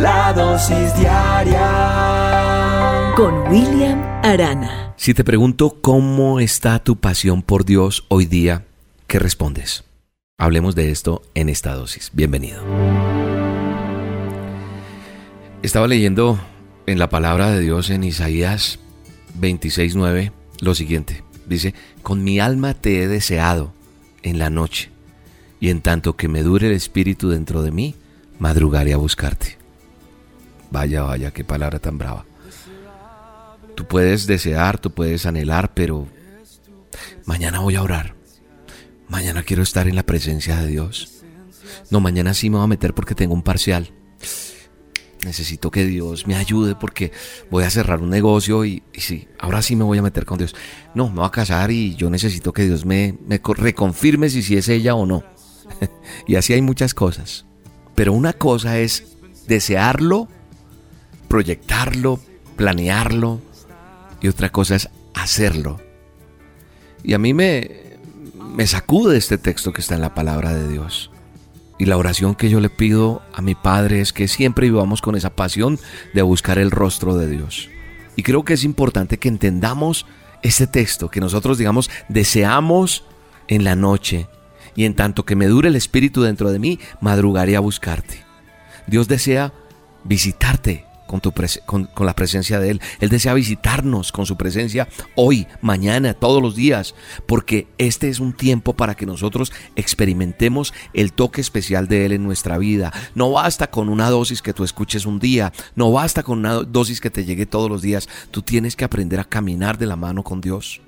La dosis diaria con William Arana. Si te pregunto cómo está tu pasión por Dios hoy día, ¿qué respondes? Hablemos de esto en esta dosis. Bienvenido. Estaba leyendo en la palabra de Dios en Isaías 26:9 lo siguiente. Dice, con mi alma te he deseado en la noche, y en tanto que me dure el espíritu dentro de mí, madrugaré a buscarte. Vaya, vaya, qué palabra tan brava. Tú puedes desear, tú puedes anhelar, pero mañana voy a orar. Mañana quiero estar en la presencia de Dios. No, mañana sí me voy a meter porque tengo un parcial necesito que Dios me ayude porque voy a cerrar un negocio y, sí, ahora sí me voy a meter con Dios. No, me voy a casar y yo necesito que Dios me, me reconfirme si es ella o no. y así hay muchas cosas. Pero una cosa es desearlo, proyectarlo, planearlo y otra cosa es hacerlo. Y a mí me, me sacude este texto que está en la palabra de Dios. Y la oración que yo le pido a mi Padre es que siempre vivamos con esa pasión de buscar el rostro de Dios. Y creo que es importante que entendamos este texto, que nosotros digamos, deseamos en la noche, y en tanto que me dure el Espíritu dentro de mí, madrugaré a buscarte. Dios desea visitarte, con, tu con, con, la presencia de Él. Él desea visitarnos con su presencia hoy, mañana, todos los días, porque este es un tiempo para que nosotros experimentemos el toque especial de Él en nuestra vida. No basta con una dosis que tú escuches un día, no basta con una dosis que te llegue todos los días. Tú tienes que aprender a caminar de la mano con Dios.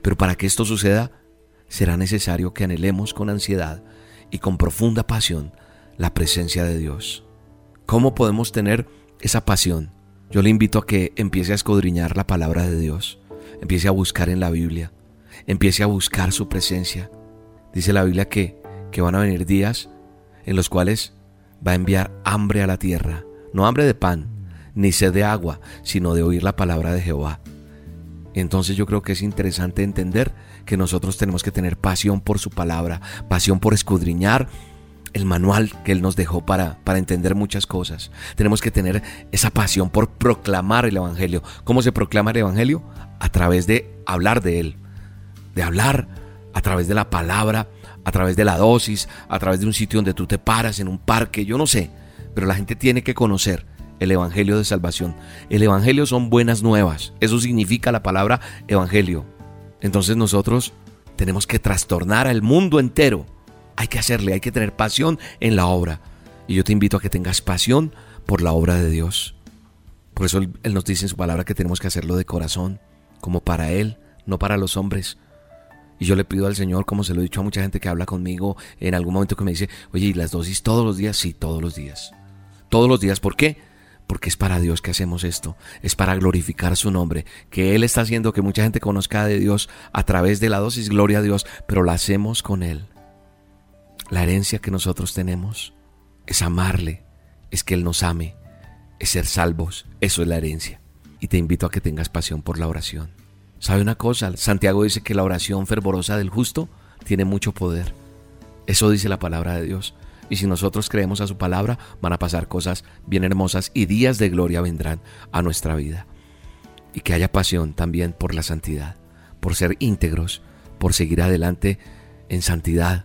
Pero para que esto suceda, será necesario que anhelemos con ansiedad y con profunda pasión la presencia de Dios. ¿Cómo podemos tener esa pasión, yo le invito a que empiece a escudriñar la palabra de Dios, empiece a buscar en la Biblia, empiece a buscar su presencia. Dice la Biblia que, que van a venir días en los cuales va a enviar hambre a la tierra, no hambre de pan, ni sed de agua, sino de oír la palabra de Jehová. Entonces yo creo que es interesante entender que nosotros tenemos que tener pasión por su palabra, pasión por escudriñar el manual que Él nos dejó para, para entender muchas cosas. Tenemos que tener esa pasión por proclamar el Evangelio. ¿Cómo se proclama el Evangelio? A través de hablar de Él, de hablar a través de la palabra, a través de la dosis, a través de un sitio donde tú te paras, en un parque, yo no sé, pero la gente tiene que conocer el Evangelio de Salvación. El Evangelio son buenas nuevas, eso significa la palabra Evangelio. Entonces nosotros tenemos que trastornar al mundo entero hay que hacerle, hay que tener pasión en la obra. Y yo te invito a que tengas pasión por la obra de Dios. Por eso Él, nos dice en su palabra que tenemos que hacerlo de corazón, como para Él, no para los hombres. Y yo le pido al Señor, como se lo he dicho a mucha gente que habla conmigo en algún momento que me dice, oye, ¿y las dosis todos los días? Sí, todos los días. Todos los días. ¿Por qué? Porque es para Dios que hacemos esto, es para glorificar su nombre, que Él está haciendo que mucha gente conozca de Dios a través de la dosis, gloria a Dios, pero la hacemos con Él. La herencia que nosotros tenemos es amarle, es que Él nos ame, es ser salvos. Eso es la herencia. Y te invito a que tengas pasión por la oración. ¿Sabe una cosa? Santiago dice que la oración fervorosa del justo tiene mucho poder. Eso dice la palabra de Dios. Y si nosotros creemos a su palabra, van a pasar cosas bien hermosas y días de gloria vendrán a nuestra vida. Y que haya pasión también por la santidad, por ser íntegros, por seguir adelante en santidad,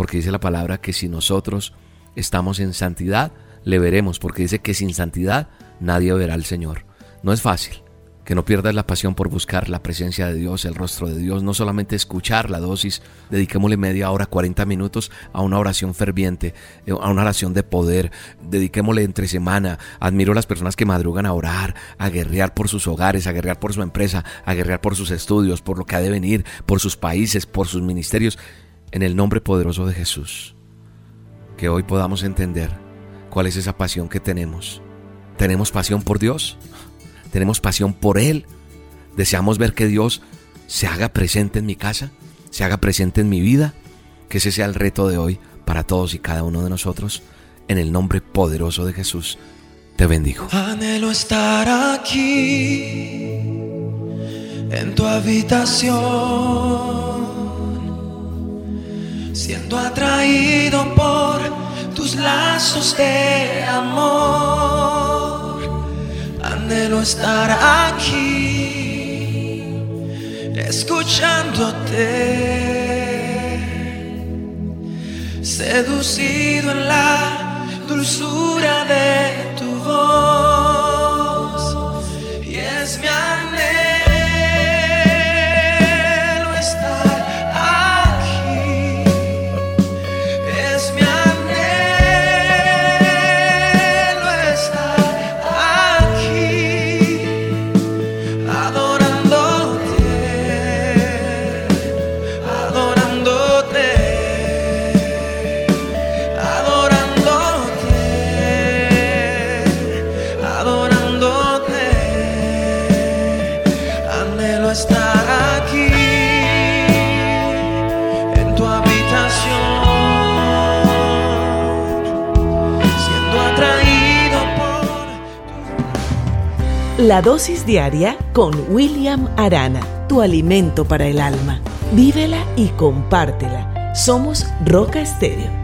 porque dice la palabra que si nosotros estamos en santidad, le veremos, porque dice que sin santidad nadie verá al Señor. No es fácil. Que no pierdas la pasión por buscar la presencia de Dios, el rostro de Dios, no solamente escuchar la dosis, dediquémosle media hora, 40 minutos a una oración ferviente, eh, a una oración de poder, dediquémosle entre semana. Admiro a las personas que madrugan a orar, a guerrear por sus hogares, a guerrear por su empresa, a guerrear por sus estudios, por lo que ha de venir, por sus países, por sus ministerios en el nombre poderoso de Jesús. que hoy podamos entender cuál es esa pasión que tenemos. ¿Tenemos pasión por Dios? ¿Tenemos pasión por Él? ¿Deseamos ver que Dios se haga presente en mi casa? ¿Se haga presente en mi vida? Que ese sea el reto de hoy para todos y cada uno de nosotros. En el nombre poderoso de Jesús, te bendigo. Anhelo estar aquí, en tu habitación siendo atraído por tus lazos de amor. Anhelo estar aquí, escuchándote, seducido en la dulzura de tu voz. Estar aquí en tu habitación, siendo atraído por La dosis diaria con William Arana, tu alimento para el alma. Vívela y compártela. Somos Roca Estéreo